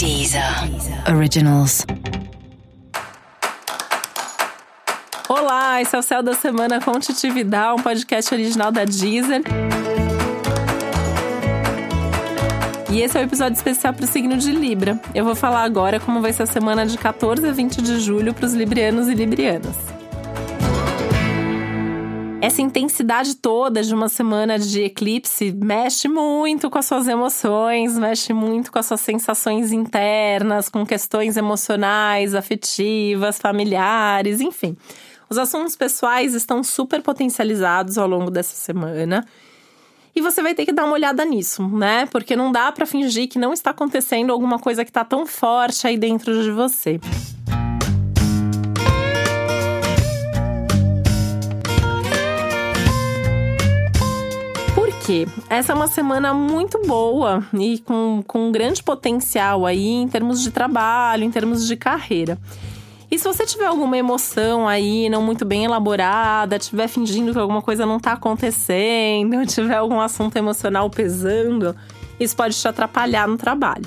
Deezer Originals. Olá, esse é o Céu da Semana com Titividade, um podcast original da Deezer. E esse é o um episódio especial para o signo de Libra. Eu vou falar agora como vai ser a semana de 14 a 20 de julho para os librianos e librianas essa intensidade toda de uma semana de eclipse mexe muito com as suas emoções, mexe muito com as suas sensações internas, com questões emocionais, afetivas, familiares, enfim. Os assuntos pessoais estão super potencializados ao longo dessa semana. E você vai ter que dar uma olhada nisso, né? Porque não dá para fingir que não está acontecendo alguma coisa que está tão forte aí dentro de você. Quê? Essa é uma semana muito boa e com, com um grande potencial aí em termos de trabalho, em termos de carreira. E se você tiver alguma emoção aí não muito bem elaborada, estiver fingindo que alguma coisa não está acontecendo, tiver algum assunto emocional pesando, isso pode te atrapalhar no trabalho.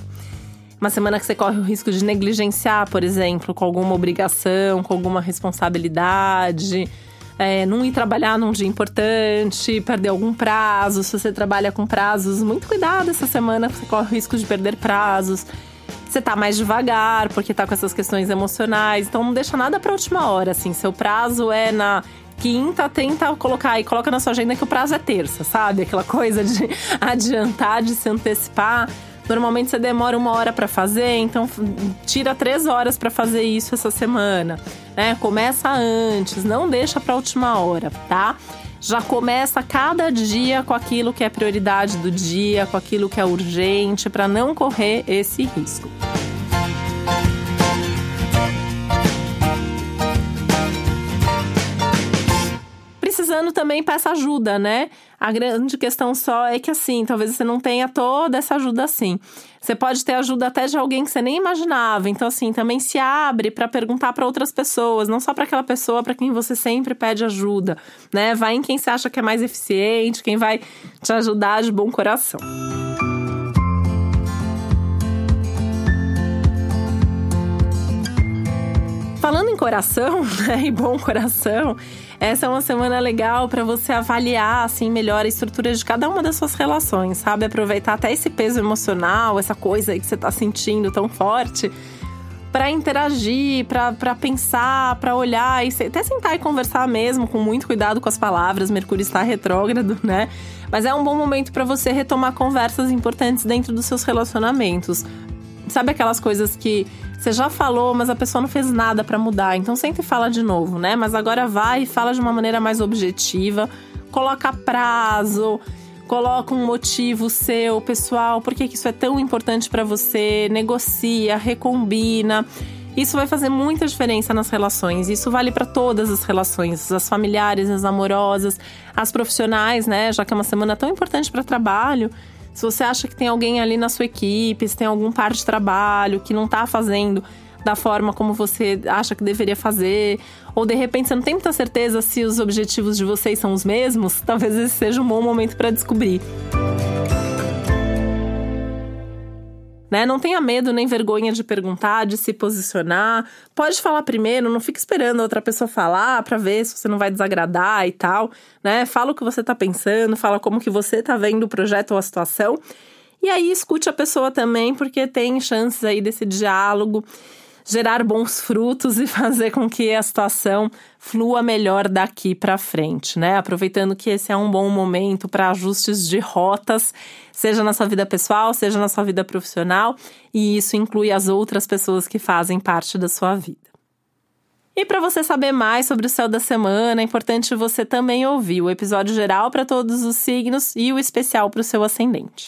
Uma semana que você corre o risco de negligenciar, por exemplo, com alguma obrigação, com alguma responsabilidade é, não ir trabalhar num dia importante, perder algum prazo. Se você trabalha com prazos, muito cuidado essa semana, você corre o risco de perder prazos. Você tá mais devagar, porque tá com essas questões emocionais. Então não deixa nada pra última hora, assim. Seu prazo é na quinta, tenta colocar aí, coloca na sua agenda que o prazo é terça, sabe? Aquela coisa de adiantar, de se antecipar. Normalmente você demora uma hora para fazer, então tira três horas para fazer isso essa semana, né? Começa antes, não deixa para última hora, tá? Já começa cada dia com aquilo que é prioridade do dia, com aquilo que é urgente, para não correr esse risco. Precisando também peça ajuda, né? A grande questão só é que assim, talvez você não tenha toda essa ajuda assim. Você pode ter ajuda até de alguém que você nem imaginava. Então assim, também se abre para perguntar para outras pessoas, não só para aquela pessoa para quem você sempre pede ajuda, né? Vai em quem você acha que é mais eficiente, quem vai te ajudar de bom coração. Falando em coração, né, e bom coração, essa é uma semana legal para você avaliar assim melhor a estrutura de cada uma das suas relações, sabe? Aproveitar até esse peso emocional, essa coisa aí que você tá sentindo tão forte para interagir, para pensar, para olhar e até sentar e conversar mesmo, com muito cuidado com as palavras. Mercúrio está retrógrado, né? Mas é um bom momento para você retomar conversas importantes dentro dos seus relacionamentos. Sabe aquelas coisas que você já falou, mas a pessoa não fez nada para mudar. Então sempre fala de novo, né? Mas agora vai e fala de uma maneira mais objetiva, coloca prazo, coloca um motivo seu, pessoal, por que isso é tão importante para você, negocia, recombina. Isso vai fazer muita diferença nas relações. Isso vale para todas as relações, as familiares, as amorosas, as profissionais, né? Já que é uma semana tão importante para trabalho. Se você acha que tem alguém ali na sua equipe, se tem algum par de trabalho que não está fazendo da forma como você acha que deveria fazer, ou de repente você não tem muita certeza se os objetivos de vocês são os mesmos, talvez esse seja um bom momento para descobrir. Né? Não tenha medo nem vergonha de perguntar, de se posicionar. Pode falar primeiro, não fique esperando a outra pessoa falar para ver se você não vai desagradar e tal, né? Fala o que você tá pensando, fala como que você tá vendo o projeto ou a situação. E aí escute a pessoa também, porque tem chances aí desse diálogo gerar bons frutos e fazer com que a situação flua melhor daqui para frente, né? Aproveitando que esse é um bom momento para ajustes de rotas, seja na sua vida pessoal, seja na sua vida profissional, e isso inclui as outras pessoas que fazem parte da sua vida. E para você saber mais sobre o céu da semana, é importante você também ouvir o episódio geral para todos os signos e o especial para o seu ascendente.